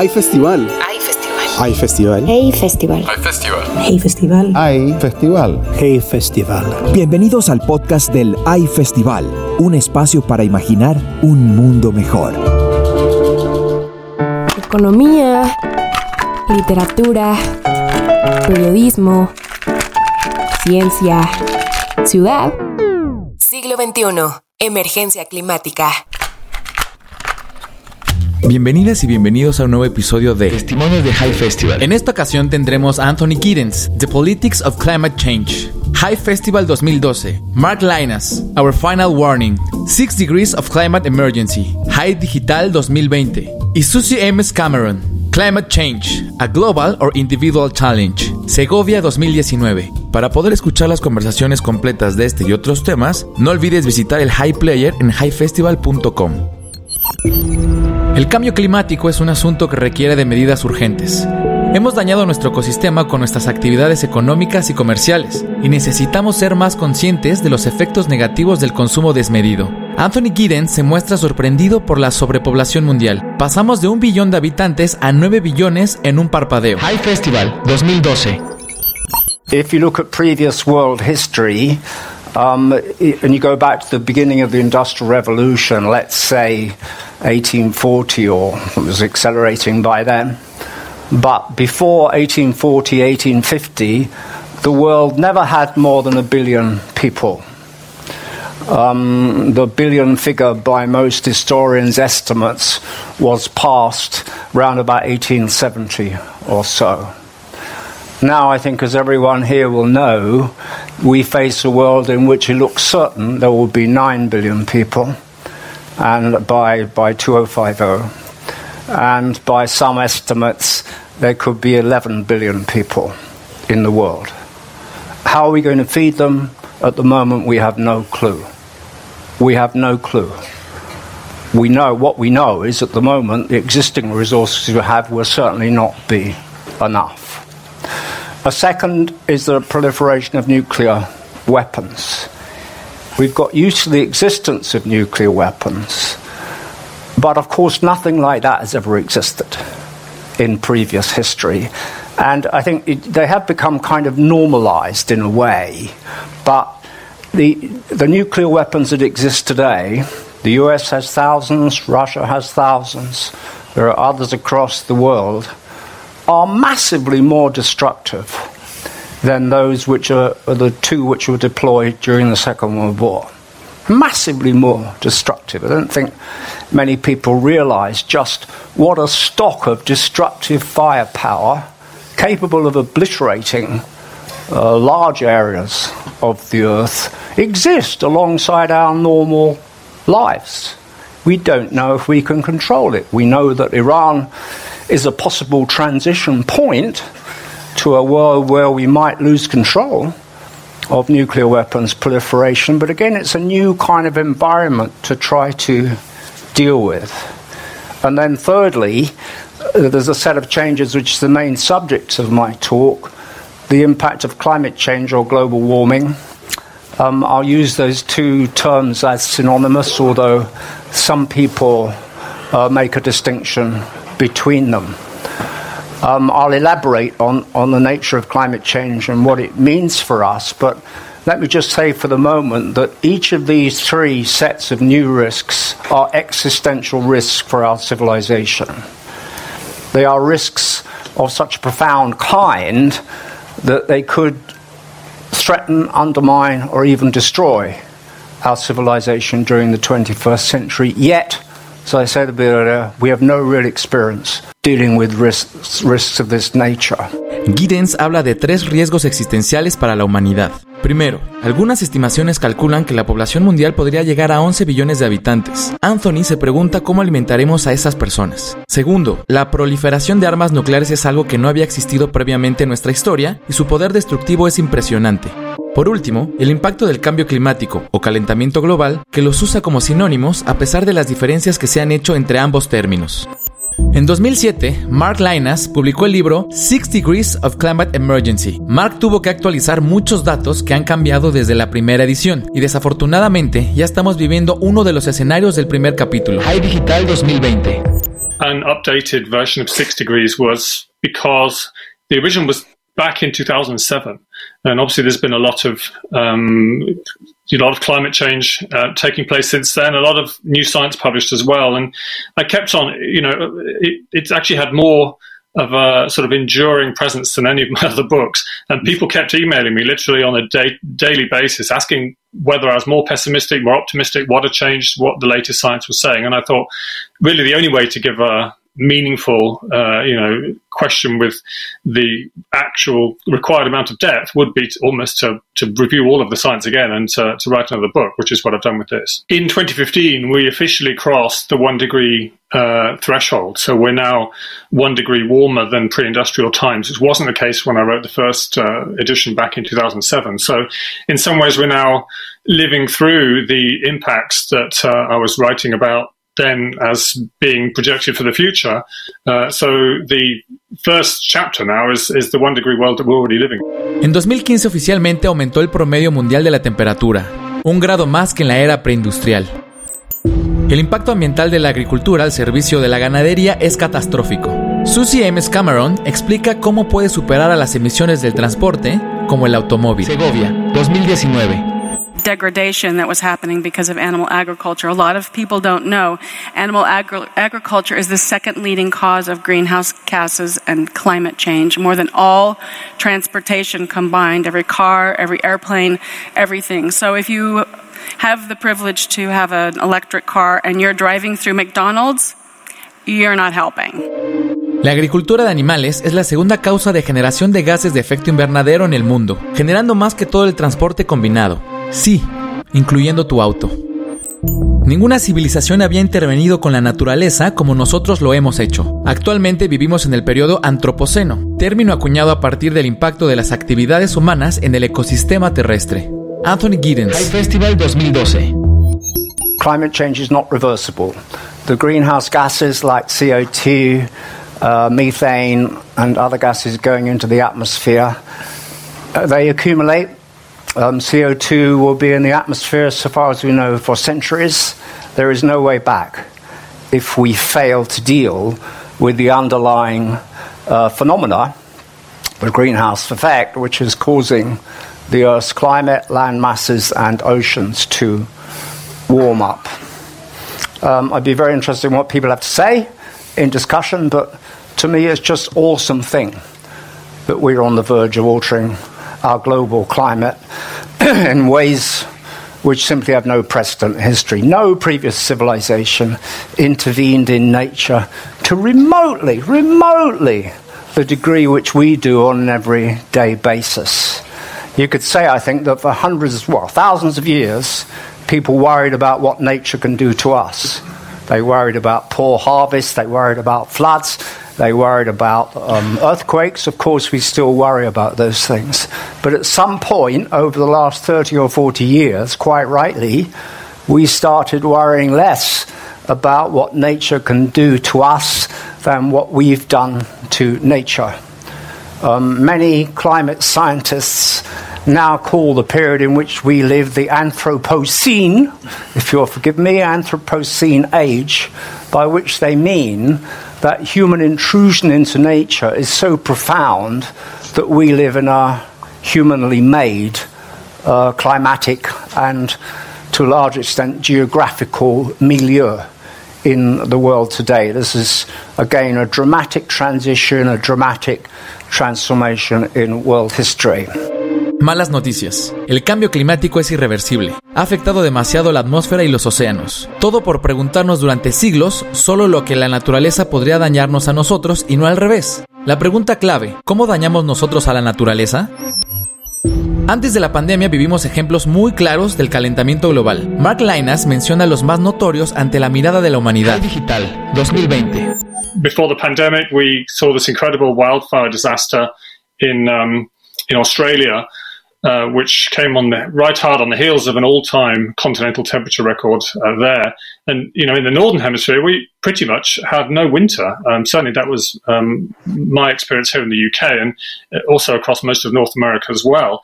Hay festival. Hay festival. Hay festival. Hey Festival. Hay festival. Hey Festival. Hay festival. Hey Festival. Bienvenidos al podcast del AI Festival, un espacio para imaginar un mundo mejor. Economía, literatura, periodismo, ciencia, ciudad. Siglo XXI. Emergencia climática. Bienvenidas y bienvenidos a un nuevo episodio de Testimonios de High Festival. En esta ocasión tendremos a Anthony Giddens, The Politics of Climate Change, High Festival 2012, Mark Linas, Our Final Warning, Six Degrees of Climate Emergency, High Digital 2020 y Susie M. Cameron, Climate Change, a Global or Individual Challenge, Segovia 2019. Para poder escuchar las conversaciones completas de este y otros temas, no olvides visitar el High Player en highfestival.com. El cambio climático es un asunto que requiere de medidas urgentes. Hemos dañado nuestro ecosistema con nuestras actividades económicas y comerciales, y necesitamos ser más conscientes de los efectos negativos del consumo desmedido. Anthony Giddens se muestra sorprendido por la sobrepoblación mundial. Pasamos de un billón de habitantes a 9 billones en un parpadeo. High Festival 2012. If you look at previous world history, um, and you go back to the beginning of the Industrial Revolution, let's say 1840, or it was accelerating by then, but before 1840, 1850, the world never had more than a billion people. Um, the billion figure by most historians' estimates was passed round about 1870 or so. Now, I think, as everyone here will know, we face a world in which it looks certain there will be 9 billion people and by, by 2050. And by some estimates, there could be 11 billion people in the world. How are we going to feed them? At the moment, we have no clue. We have no clue. We know what we know is at the moment the existing resources we have will certainly not be enough. A second is the proliferation of nuclear weapons. We've got used to the existence of nuclear weapons, but of course, nothing like that has ever existed in previous history. And I think it, they have become kind of normalized in a way, but the, the nuclear weapons that exist today, the US has thousands, Russia has thousands, there are others across the world, are massively more destructive than those which are, are the two which were deployed during the Second World War. Massively more destructive. I don't think many people realize just what a stock of destructive firepower capable of obliterating uh, large areas of the earth exist alongside our normal lives. We don't know if we can control it. We know that Iran is a possible transition point to a world where we might lose control of nuclear weapons proliferation, but again, it's a new kind of environment to try to deal with. And then, thirdly, uh, there's a set of changes which is the main subject of my talk the impact of climate change or global warming. Um, I'll use those two terms as synonymous, although some people uh, make a distinction between them. Um, I'll elaborate on, on the nature of climate change and what it means for us, but let me just say for the moment that each of these three sets of new risks are existential risks for our civilization. They are risks of such a profound kind that they could threaten, undermine, or even destroy our civilization during the 21st century. Yet, as I said bit earlier, we have no real experience dealing with risks, risks of this nature. Giddens habla de tres riesgos existenciales para la humanidad. Primero, algunas estimaciones calculan que la población mundial podría llegar a 11 billones de habitantes. Anthony se pregunta cómo alimentaremos a esas personas. Segundo, la proliferación de armas nucleares es algo que no había existido previamente en nuestra historia y su poder destructivo es impresionante. Por último, el impacto del cambio climático o calentamiento global, que los usa como sinónimos a pesar de las diferencias que se han hecho entre ambos términos. En 2007, Mark Linas publicó el libro Six Degrees of Climate Emergency. Mark tuvo que actualizar muchos datos que han cambiado desde la primera edición y desafortunadamente ya estamos viviendo uno de los escenarios del primer capítulo. High Digital 2020. An updated version of Six Degrees was because the original was back in 2007, and obviously there's been a lot of um, a lot of climate change uh, taking place since then. A lot of new science published as well, and I kept on. You know, it, it's actually had more of a sort of enduring presence than any of my other books. And people kept emailing me literally on a daily basis, asking whether I was more pessimistic, more optimistic, what had changed, what the latest science was saying. And I thought, really, the only way to give a meaningful, uh, you know, question with the actual required amount of depth would be to almost to, to review all of the science again and to, to write another book, which is what I've done with this. In 2015, we officially crossed the one degree uh, threshold. So we're now one degree warmer than pre-industrial times, which wasn't the case when I wrote the first uh, edition back in 2007. So in some ways, we're now living through the impacts that uh, I was writing about then as being projected for the future. Uh, so the first chapter now is, is the one degree world that we're already living. En 2015 oficialmente aumentó el promedio mundial de la temperatura, un grado más que en la era preindustrial. El impacto ambiental de la agricultura al servicio de la ganadería es catastrófico. Susie M. Cameron explica cómo puede superar a las emisiones del transporte, como el automóvil. Segovia, 2019. Degradation that was happening because of animal agriculture. A lot of people don't know animal agri- agriculture is the second leading cause of greenhouse gases and climate change, more than all transportation combined, every car, every airplane, everything. So if you have the privilege to have an electric car and you're driving through McDonald's, you're not helping. La agricultura de animales es la segunda causa de generación de gases de efecto invernadero en el mundo, generando más que todo el transporte combinado. Sí, incluyendo tu auto. Ninguna civilización había intervenido con la naturaleza como nosotros lo hemos hecho. Actualmente vivimos en el periodo antropoceno, término acuñado a partir del impacto de las actividades humanas en el ecosistema terrestre. Anthony Giddens. High Festival 2012. Climate change is not reversible. The greenhouse gases like CO2, uh, methane, and other gases going into the atmosphere, uh, they accumulate Um, CO2 will be in the atmosphere, so far as we know, for centuries. There is no way back if we fail to deal with the underlying uh, phenomena, the greenhouse effect, which is causing the Earth's climate, land masses, and oceans to warm up. Um, I'd be very interested in what people have to say in discussion, but to me, it's just awesome thing that we're on the verge of altering our global climate in ways which simply have no precedent in history. No previous civilization intervened in nature to remotely, remotely the degree which we do on an everyday basis. You could say, I think, that for hundreds, well, thousands of years, people worried about what nature can do to us. They worried about poor harvests, they worried about floods, they worried about um, earthquakes. Of course, we still worry about those things. But at some point over the last 30 or 40 years, quite rightly, we started worrying less about what nature can do to us than what we've done to nature. Um, many climate scientists now call the period in which we live the Anthropocene, if you'll forgive me, Anthropocene age, by which they mean that human intrusion into nature is so profound that we live in a humanly made uh, climatic and to a large extent geographical milieu in the world today. This is again a dramatic transition, a dramatic transformation in world history. Malas noticias. El cambio climático es irreversible. Ha afectado demasiado la atmósfera y los océanos. Todo por preguntarnos durante siglos solo lo que la naturaleza podría dañarnos a nosotros y no al revés. La pregunta clave, ¿cómo dañamos nosotros a la naturaleza? Antes de la pandemia vivimos ejemplos muy claros del calentamiento global. Mark Linas menciona los más notorios ante la mirada de la humanidad. Digital 2020. Before the pandemic, we saw this incredible wildfire disaster in um, in Australia. Uh, which came on the right hard on the heels of an all-time continental temperature record uh, there. And you know, in the northern hemisphere, we pretty much had no winter. Um, certainly, that was um, my experience here in the UK, and also across most of North America as well.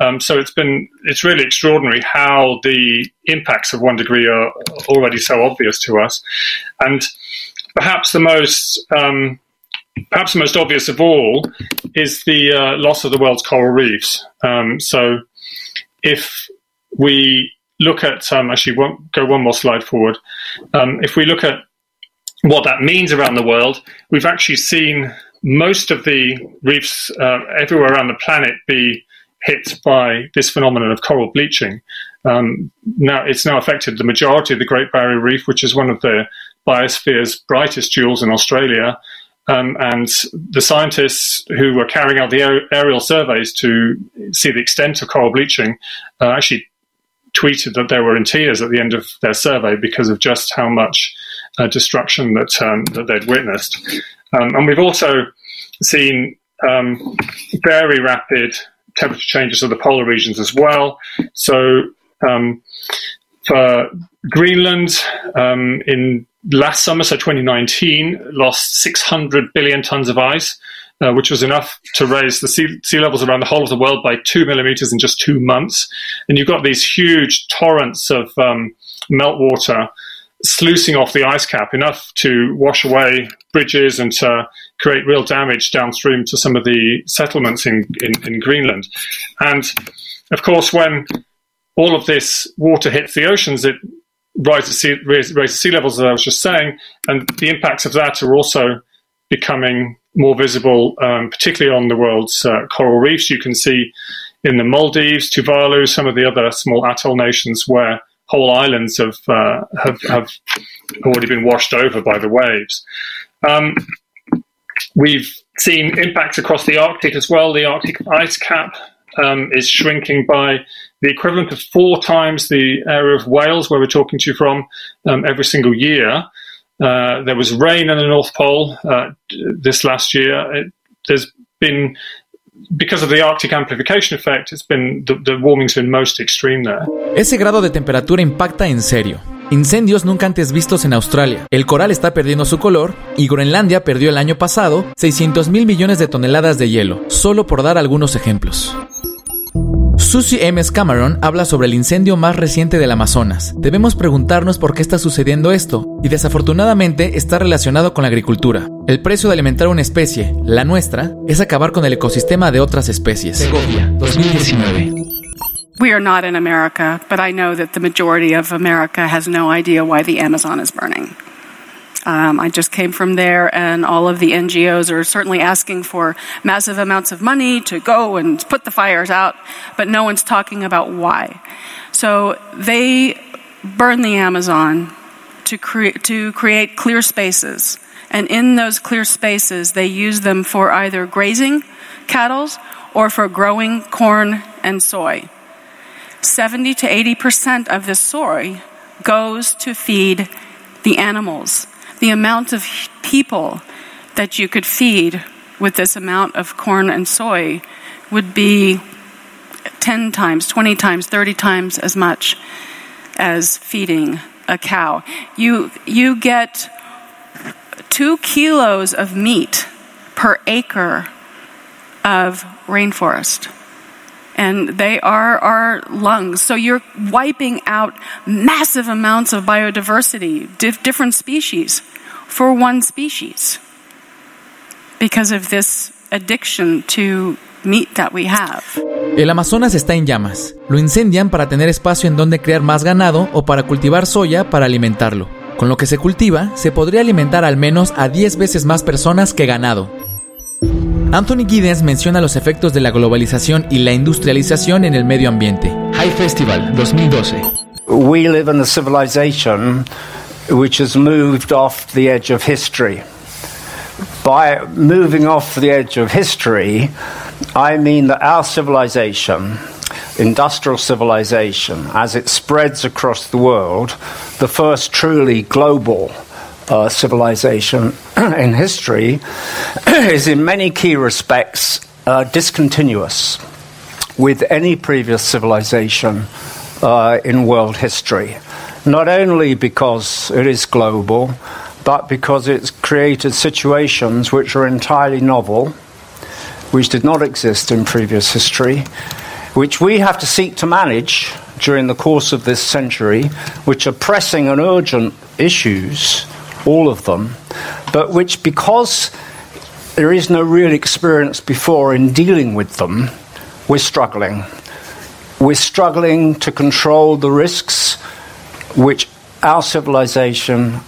Um, so it's been it's really extraordinary how the impacts of one degree are already so obvious to us, and perhaps the most um, perhaps the most obvious of all is the uh, loss of the world's coral reefs. Um, so, if we look at, um, actually, won't go one more slide forward. Um, if we look at what that means around the world, we've actually seen most of the reefs uh, everywhere around the planet be hit by this phenomenon of coral bleaching. Um, now, it's now affected the majority of the Great Barrier Reef, which is one of the biosphere's brightest jewels in Australia. Um, and the scientists who were carrying out the aerial surveys to see the extent of coral bleaching uh, actually tweeted that they were in tears at the end of their survey because of just how much uh, destruction that um, that they'd witnessed. Um, and we've also seen um, very rapid temperature changes of the polar regions as well. So um, for Greenland um, in last summer, so 2019, lost 600 billion tons of ice, uh, which was enough to raise the sea, sea, levels around the whole of the world by two millimeters in just two months. And you've got these huge torrents of um, meltwater sluicing off the ice cap, enough to wash away bridges and to create real damage downstream to some of the settlements in, in, in Greenland. And of course, when all of this water hits the oceans, it rise sea, raise, raise sea levels, as I was just saying, and the impacts of that are also becoming more visible, um, particularly on the world's uh, coral reefs. You can see in the Maldives, Tuvalu, some of the other small atoll nations where whole islands have uh, have, have already been washed over by the waves. Um, we've seen impacts across the Arctic as well. The Arctic ice cap um, is shrinking by the equivalent of four times the area of Wales, where we're talking to you from, um, every single year. Uh, there was rain in the North Pole uh, this last year. It, there's been. Ese grado de temperatura impacta en serio. Incendios nunca antes vistos en Australia. El coral está perdiendo su color y Groenlandia perdió el año pasado 600 mil millones de toneladas de hielo, solo por dar algunos ejemplos. Susie M. Cameron habla sobre el incendio más reciente del Amazonas. Debemos preguntarnos por qué está sucediendo esto, y desafortunadamente está relacionado con la agricultura. El precio de alimentar una especie, la nuestra, es acabar con el ecosistema de otras especies. Segovia, 2019. We are not in America, but I know that the majority of America has no idea why the Amazon is burning. Um, I just came from there, and all of the NGOs are certainly asking for massive amounts of money to go and put the fires out, but no one's talking about why. So they burn the Amazon to, cre- to create clear spaces. And in those clear spaces, they use them for either grazing cattle or for growing corn and soy. 70 to 80% of this soy goes to feed the animals the amount of people that you could feed with this amount of corn and soy would be 10 times, 20 times, 30 times as much as feeding a cow. You, you get two kilos of meat per acre of rainforest and they are our lungs. So you're wiping out massive amounts of biodiversity, dif- different species, for one species because of this addiction to meat that we have. El Amazonas está en llamas. Lo incendian para tener espacio en donde crear más ganado o para cultivar soya para alimentarlo. Con lo que se cultiva, se podría alimentar al menos a 10 veces más personas que ganado. Anthony Giddens menciona los efectos de la globalización y la industrialización en el medio ambiente. High Festival 2012. We live in a civilization which has moved off the edge of history. By moving off the edge of history, I mean that our civilization, industrial civilization, as it spreads across the world, the first truly global uh, civilization in history is in many key respects uh, discontinuous. with any previous civilization uh, in world history. Not only because it is global, but because it's created situations which are entirely novel, which did not exist in previous history, which we have to seek to manage during the course of this century, which are pressing and urgent issues, all of them, but which, because there is no real experience before in dealing with them, we're struggling. We're struggling to control the risks which our civilization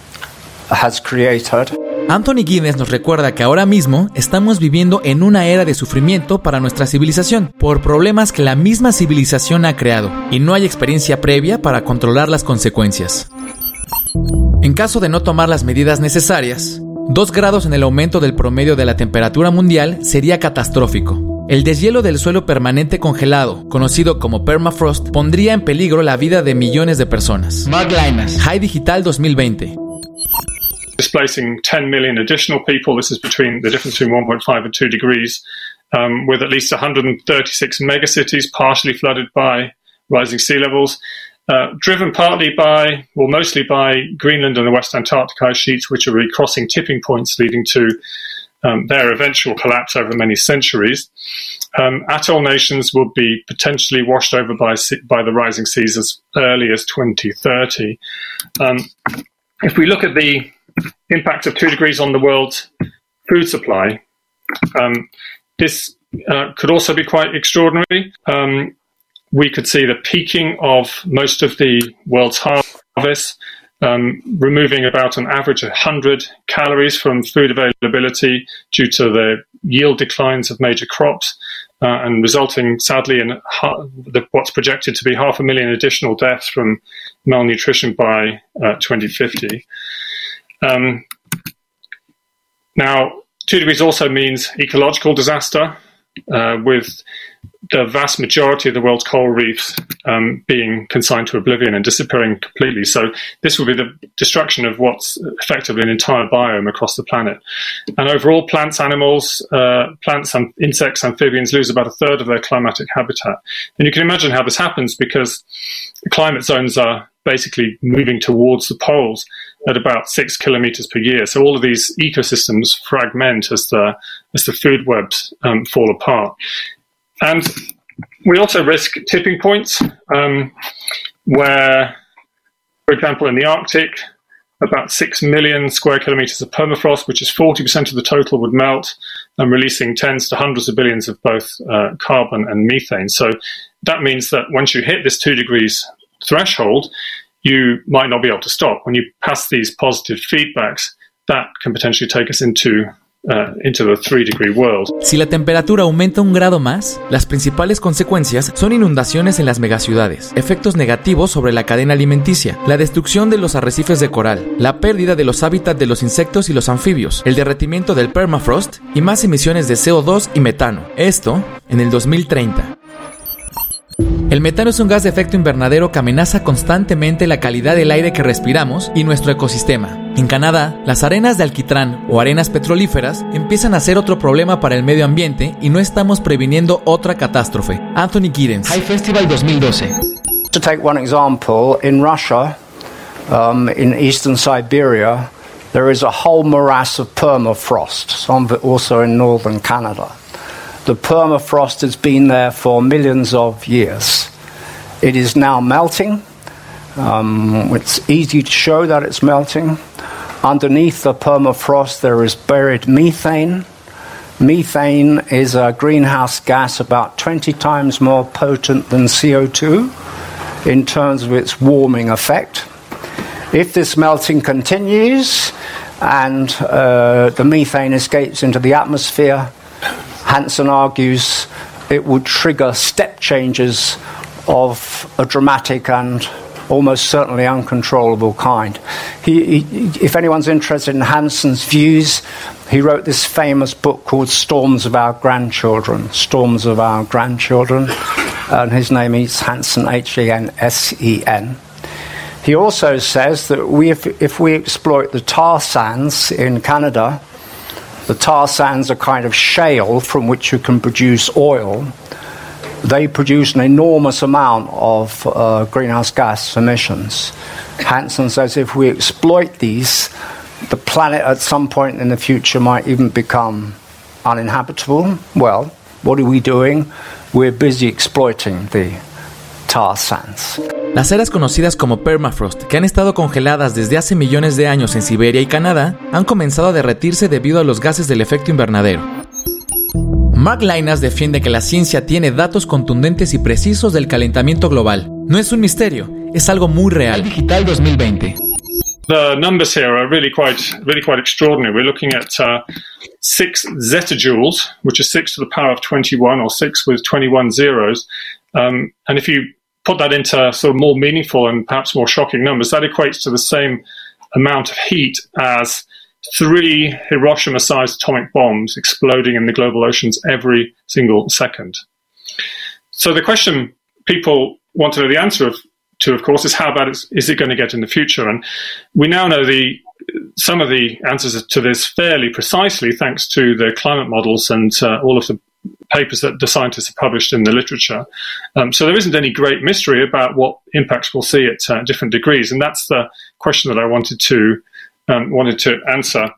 has created. Anthony Guinness nos recuerda que ahora mismo estamos viviendo en una era de sufrimiento para nuestra civilización, por problemas que la misma civilización ha creado, y no hay experiencia previa para controlar las consecuencias. En caso de no tomar las medidas necesarias, dos grados en el aumento del promedio de la temperatura mundial sería catastrófico. El deshielo del suelo permanente congelado, conocido como permafrost, pondría en peligro la vida de millones de personas. Mark Linas. High Digital 2020. displacing 10 million additional people. This is between the difference between 1.5 and 2 degrees, um, with at least 136 megacities partially flooded by rising sea levels, uh, driven partly by, well, mostly by Greenland and the West Antarctic ice sheets, which are recrossing tipping points, leading to um, their eventual collapse over many centuries. Um, atoll nations will be potentially washed over by by the rising seas as early as 2030. Um, if we look at the impact of two degrees on the world's food supply, um, this uh, could also be quite extraordinary. Um, we could see the peaking of most of the world's harvests, um, removing about an average of 100 calories from food availability due to the yield declines of major crops, uh, and resulting, sadly, in ha- the, what's projected to be half a million additional deaths from malnutrition by uh, 2050. Um, now, two degrees also means ecological disaster, uh, with the vast majority of the world's coral reefs um, being consigned to oblivion and disappearing completely. So, this will be the destruction of what's effectively an entire biome across the planet. And overall, plants, animals, uh, plants, and insects, amphibians lose about a third of their climatic habitat. And you can imagine how this happens because the climate zones are basically moving towards the poles at about six kilometers per year. So all of these ecosystems fragment as the as the food webs um, fall apart, and we also risk tipping points um, where, for example, in the Arctic, about 6 million square kilometers of permafrost, which is 40% of the total, would melt, and releasing tens to hundreds of billions of both uh, carbon and methane. So that means that once you hit this two degrees threshold, you might not be able to stop. When you pass these positive feedbacks, that can potentially take us into Uh. Si la temperatura aumenta un grado más, las principales consecuencias son inundaciones en las megaciudades, efectos negativos sobre la cadena alimenticia, la destrucción de los arrecifes de coral, la pérdida de los hábitats de los insectos y los anfibios, el derretimiento del permafrost y más emisiones de CO2 y metano. Esto en el 2030. El metano es un gas de efecto invernadero que amenaza constantemente la calidad del aire que respiramos y nuestro ecosistema. En Canadá, las arenas de alquitrán o arenas petrolíferas empiezan a ser otro problema para el medio ambiente y no estamos previniendo otra catástrofe. Anthony Giddens. High Festival 2012. To take one example, in Russia, um, in eastern Siberia, there is a whole morass of permafrost, some of it also in northern Canada. The permafrost has been there for millions of years. It is now melting. Um, it's easy to show that it's melting. Underneath the permafrost, there is buried methane. Methane is a greenhouse gas about 20 times more potent than CO2 in terms of its warming effect. If this melting continues and uh, the methane escapes into the atmosphere, Hansen argues it would trigger step changes of a dramatic and almost certainly uncontrollable kind. He, he, if anyone's interested in Hansen's views, he wrote this famous book called Storms of Our Grandchildren. Storms of Our Grandchildren. And his name is Hansen, H A N S E N. He also says that we, if, if we exploit the tar sands in Canada, the tar sands are kind of shale from which you can produce oil. they produce an enormous amount of uh, greenhouse gas emissions. Hansen says if we exploit these, the planet at some point in the future might even become uninhabitable. Well, what are we doing? We're busy exploiting the tar sands. Las eras conocidas como permafrost, que han estado congeladas desde hace millones de años en Siberia y Canadá, han comenzado a derretirse debido a los gases del efecto invernadero. Mark Linas defiende que la ciencia tiene datos contundentes y precisos del calentamiento global. No es un misterio, es algo muy real. Digital 2020. The numbers here are really quite, really quite extraordinary. We're looking at uh, six zettajoules, which is six to the power of 21, or six with 21 zeros. Um, and if you put that into sort of more meaningful and perhaps more shocking numbers, that equates to the same amount of heat as three Hiroshima sized atomic bombs exploding in the global oceans every single second. So the question people want to know the answer of, to, of course, is how bad is, is it going to get in the future? And we now know the some of the answers to this fairly precisely, thanks to the climate models and uh, all of the papers that the scientists have published in the literature. Um, so there isn't any great mystery about what impacts we'll see at uh, different degrees, and that's the question that I wanted to um, wanted to answer.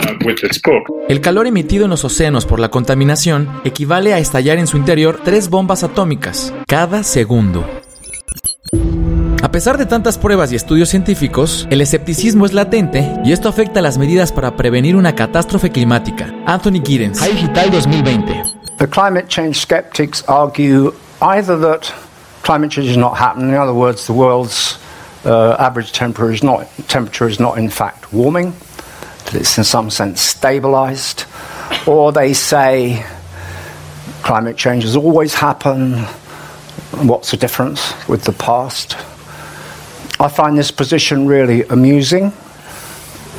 Uh, with this book. El calor emitido en los océanos por la contaminación equivale a estallar en su interior tres bombas atómicas cada segundo. A pesar de tantas pruebas y estudios científicos, el escepticismo es latente y esto afecta las medidas para prevenir una catástrofe climática. Anthony Giddens, High Digital 2020. The climate change skeptics argue either that climate change is not happening, in other words, the world's uh, average temperature is, not, temperature is not in fact warming, that it's in some sense stabilized, or they say climate change has always happened, what's the difference with the past? I find this position really amusing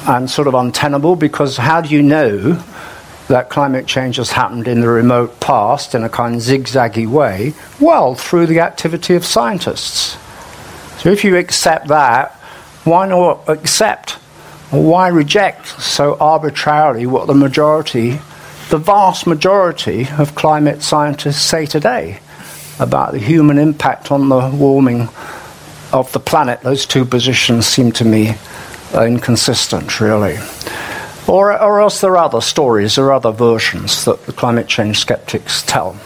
and sort of untenable because how do you know that climate change has happened in the remote past in a kind of zigzaggy way? Well, through the activity of scientists. So if you accept that, why not accept or why reject so arbitrarily what the majority, the vast majority of climate scientists say today about the human impact on the warming of the planet, those two positions seem to me inconsistent, really. Or, or else there are other stories or other versions that the climate change skeptics tell.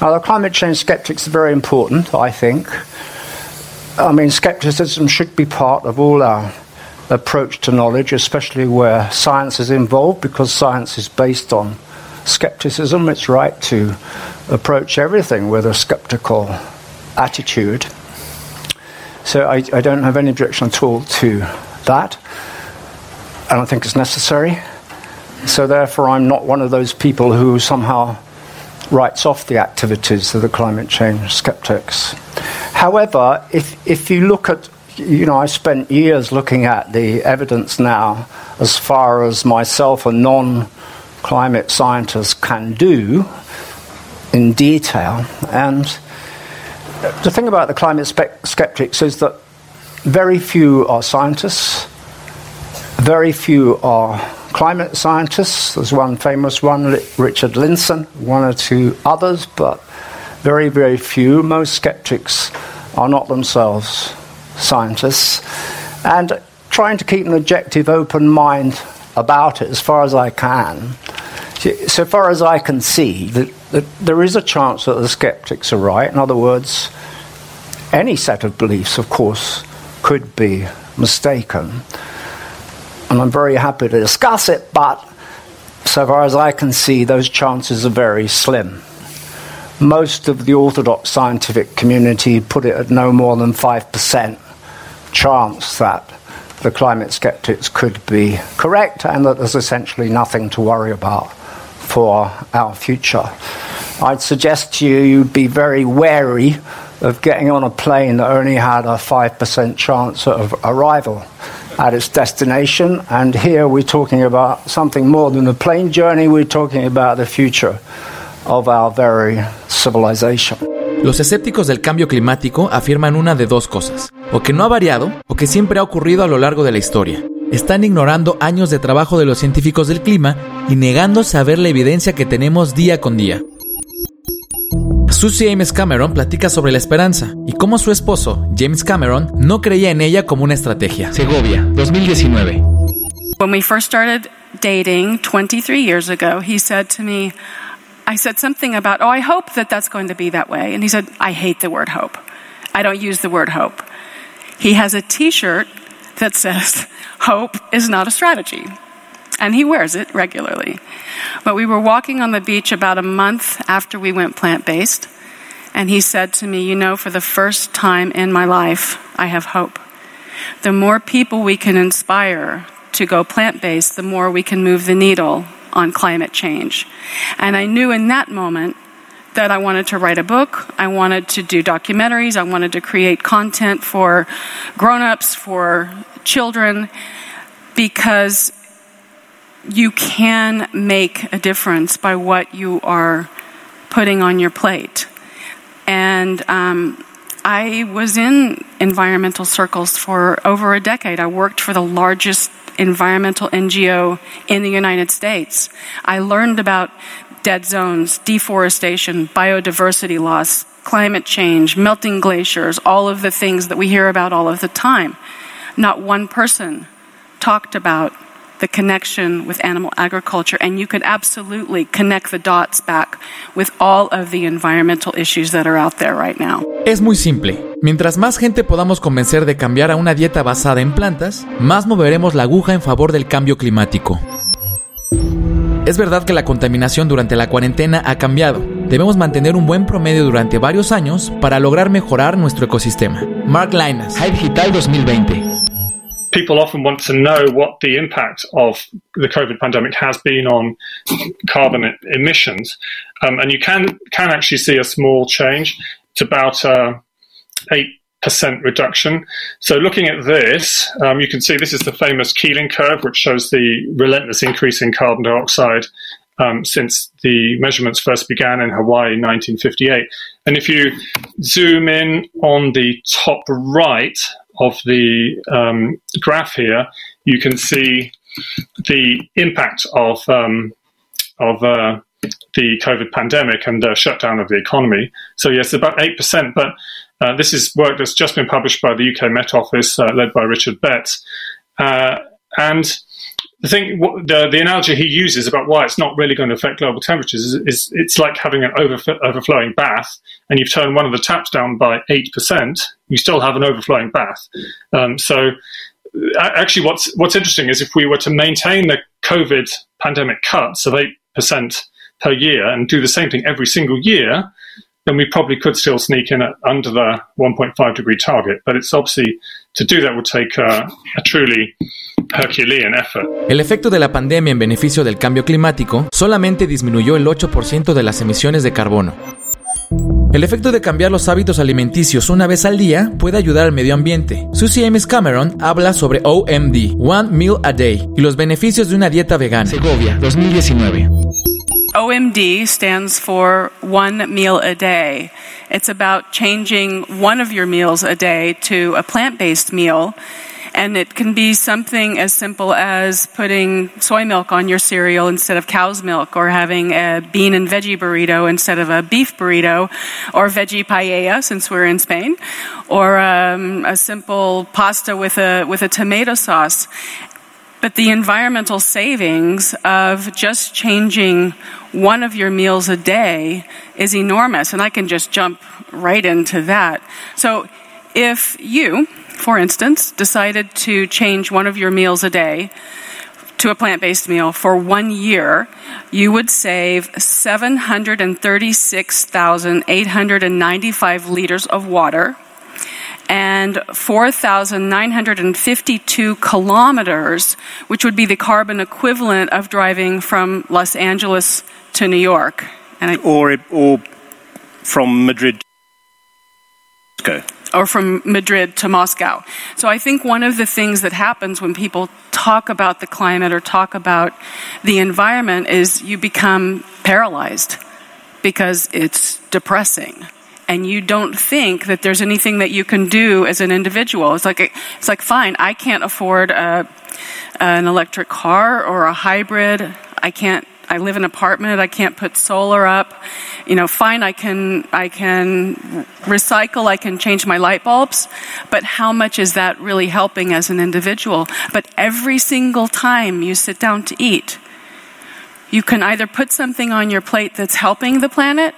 Now, the climate change skeptics are very important, I think. I mean, skepticism should be part of all our approach to knowledge, especially where science is involved, because science is based on skepticism. It's right to approach everything with a skeptical attitude. So I, I don't have any objection at all to that. And I don't think it's necessary. So therefore, I'm not one of those people who somehow writes off the activities of the climate change skeptics. However, if, if you look at, you know, I spent years looking at the evidence now as far as myself, a non climate scientist, can do in detail. And the thing about the climate spe- skeptics is that very few are scientists, very few are climate scientists. There's one famous one, Richard Lindzen, one or two others, but very, very few. Most skeptics are not themselves scientists. And trying to keep an objective, open mind about it as far as I can. So far as I can see, there is a chance that the skeptics are right. In other words, any set of beliefs, of course, could be mistaken. And I'm very happy to discuss it, but so far as I can see, those chances are very slim. Most of the orthodox scientific community put it at no more than 5% chance that the climate skeptics could be correct and that there's essentially nothing to worry about for our future. I'd suggest to you you'd be very wary of getting on a plane that only had a 5% chance of arrival at its destination. And here we're talking about something more than a plane journey, we're talking about the future of our very civilization. Los escépticos del cambio climático afirman una de dos cosas, o que no ha variado, o que siempre ha ocurrido a lo largo de la historia. Están ignorando años de trabajo de los científicos del clima y negándose a ver la evidencia que tenemos día con día. Susie Ames Cameron platica sobre la esperanza y cómo su esposo, James Cameron, no creía en ella como una estrategia. Segovia, 2019. When we first started dating 23 years ago, he said to me, I said something about, oh, I hope that that's going to be that way. And he said, I hate the word hope. I don't use the word hope. He has a t shirt that says, hope is not a strategy. And he wears it regularly. But we were walking on the beach about a month after we went plant based. And he said to me, You know, for the first time in my life, I have hope. The more people we can inspire to go plant based, the more we can move the needle on climate change. And I knew in that moment that I wanted to write a book, I wanted to do documentaries, I wanted to create content for grown ups, for children, because you can make a difference by what you are putting on your plate. And um, I was in environmental circles for over a decade. I worked for the largest environmental NGO in the United States. I learned about dead zones, deforestation, biodiversity loss, climate change, melting glaciers, all of the things that we hear about all of the time. Not one person talked about the connection with animal agriculture, and you could absolutely connect the dots back with all of the environmental issues that are out there right now. Es muy simple. Mientras más gente podamos convencer de cambiar a una dieta basada en plantas, más moveremos la aguja en favor del cambio climático. Es verdad que la contaminación durante la cuarentena ha cambiado. Debemos mantener un buen promedio durante varios años para lograr mejorar nuestro ecosistema. Mark Linas, High Digital 2020. people often want to know what the impact of the COVID pandemic has been on carbon emissions, um, and you can can actually see a small change. It's about uh, eight percent reduction. So looking at this, um, you can see this is the famous Keeling curve, which shows the relentless increase in carbon dioxide um, since the measurements first began in Hawaii in 1958. And if you zoom in on the top right of the um, graph here, you can see the impact of um, of uh, the COVID pandemic and the shutdown of the economy. So yes, about eight percent, but uh, this is work that's just been published by the UK Met Office, uh, led by Richard Betts, uh, and the thing, the, the analogy he uses about why it's not really going to affect global temperatures is, is it's like having an overflowing bath, and you've turned one of the taps down by eight percent. You still have an overflowing bath. Um, so, actually, what's what's interesting is if we were to maintain the COVID pandemic cuts of eight percent per year and do the same thing every single year, then we probably could still sneak in at under the 1.5 degree target. But it's obviously to do that would take uh, a truly Herculean effort. El efecto de la pandemia en beneficio del cambio climático solamente disminuyó el 8% de las emisiones de carbono. El efecto de cambiar los hábitos alimenticios una vez al día puede ayudar al medio ambiente. Susie Ames Cameron habla sobre OMD, One Meal a Day, y los beneficios de una dieta vegana. Segovia, 2019. OMD stands for one meal a day. It's about changing one of your meals a day to a plant based meal. And it can be something as simple as putting soy milk on your cereal instead of cow's milk, or having a bean and veggie burrito instead of a beef burrito, or veggie paella since we're in Spain, or um, a simple pasta with a with a tomato sauce. But the environmental savings of just changing one of your meals a day is enormous. And I can just jump right into that. So if you, for instance, decided to change one of your meals a day to a plant based meal for one year, you would save 736,895 liters of water and 4,952 kilometers, which would be the carbon equivalent of driving from Los Angeles to New York. And I, or, or from Madrid to Moscow. or from Madrid to Moscow. So I think one of the things that happens when people talk about the climate or talk about the environment is you become paralyzed because it's depressing and you don't think that there's anything that you can do as an individual. It's like it's like fine, I can't afford a, an electric car or a hybrid. I can't I live in an apartment. I can't put solar up. You know, fine, I can, I can recycle. I can change my light bulbs. But how much is that really helping as an individual? But every single time you sit down to eat, you can either put something on your plate that's helping the planet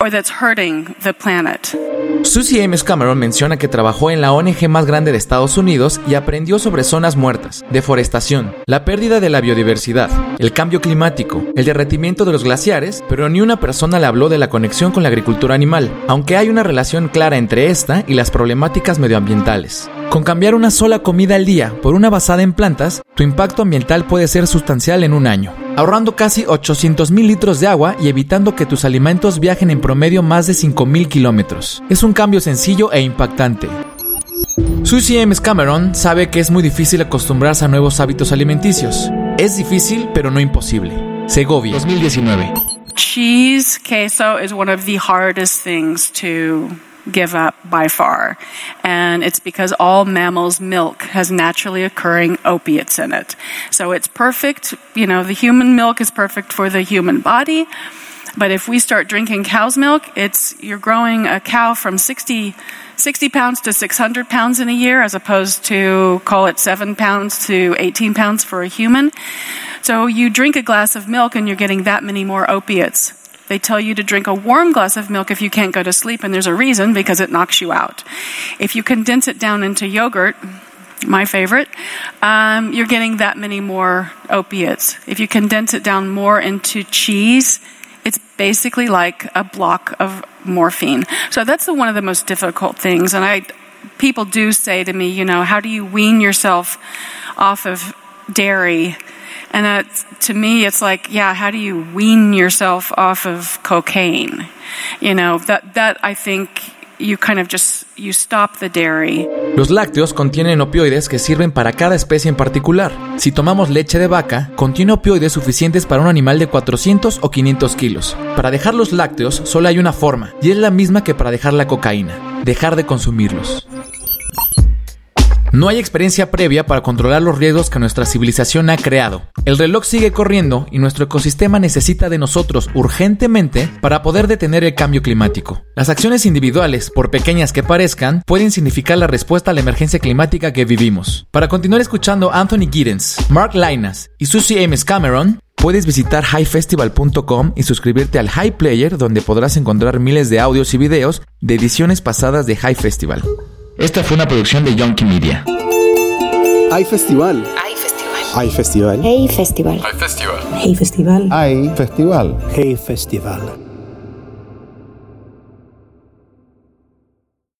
or that's hurting the planet. Susie Ames Cameron menciona que trabajó en la ONG más grande de Estados Unidos y aprendió sobre zonas muertas, deforestación, la pérdida de la biodiversidad, el cambio climático, el derretimiento de los glaciares, pero ni una persona le habló de la conexión con la agricultura animal, aunque hay una relación clara entre esta y las problemáticas medioambientales. Con cambiar una sola comida al día por una basada en plantas, tu impacto ambiental puede ser sustancial en un año, ahorrando casi 800 mil litros de agua y evitando que tus alimentos viajen en promedio más de 5 mil kilómetros. Es un cambio sencillo e impactante. Susie M. Cameron sabe que es muy difícil acostumbrarse a nuevos hábitos alimenticios. Es difícil, pero no imposible. Segovia, 2019. Cheese, queso is one of the hardest things to give up by far. And it's because all mammals' milk has naturally occurring opiates in it. So it's perfect, you know, the human milk is perfect for the human body. But if we start drinking cow's milk, it's you're growing a cow from 60, 60 pounds to 600 pounds in a year, as opposed to call it 7 pounds to 18 pounds for a human. So you drink a glass of milk and you're getting that many more opiates. They tell you to drink a warm glass of milk if you can't go to sleep, and there's a reason because it knocks you out. If you condense it down into yogurt, my favorite, um, you're getting that many more opiates. If you condense it down more into cheese, it's basically like a block of morphine. So that's one of the most difficult things. And I, people do say to me, you know, how do you wean yourself off of dairy? And to me, it's like, yeah, how do you wean yourself off of cocaine? You know, that, that I think you kind of just, you stop the dairy. Los lácteos contienen opioides que sirven para cada especie en particular. Si tomamos leche de vaca, contiene opioides suficientes para un animal de 400 o 500 kilos. Para dejar los lácteos solo hay una forma, y es la misma que para dejar la cocaína, dejar de consumirlos. No hay experiencia previa para controlar los riesgos que nuestra civilización ha creado. El reloj sigue corriendo y nuestro ecosistema necesita de nosotros urgentemente para poder detener el cambio climático. Las acciones individuales, por pequeñas que parezcan, pueden significar la respuesta a la emergencia climática que vivimos. Para continuar escuchando Anthony Giddens, Mark Linas y Susie Ames Cameron, Puedes visitar highfestival.com y suscribirte al High Player donde podrás encontrar miles de audios y videos de ediciones pasadas de High Festival. Esta fue una producción de Yonky Media. Hay festival. Hay festival. Hay festival. Hey Festival. Hay festival. Hey Festival. Hay festival. Hey festival.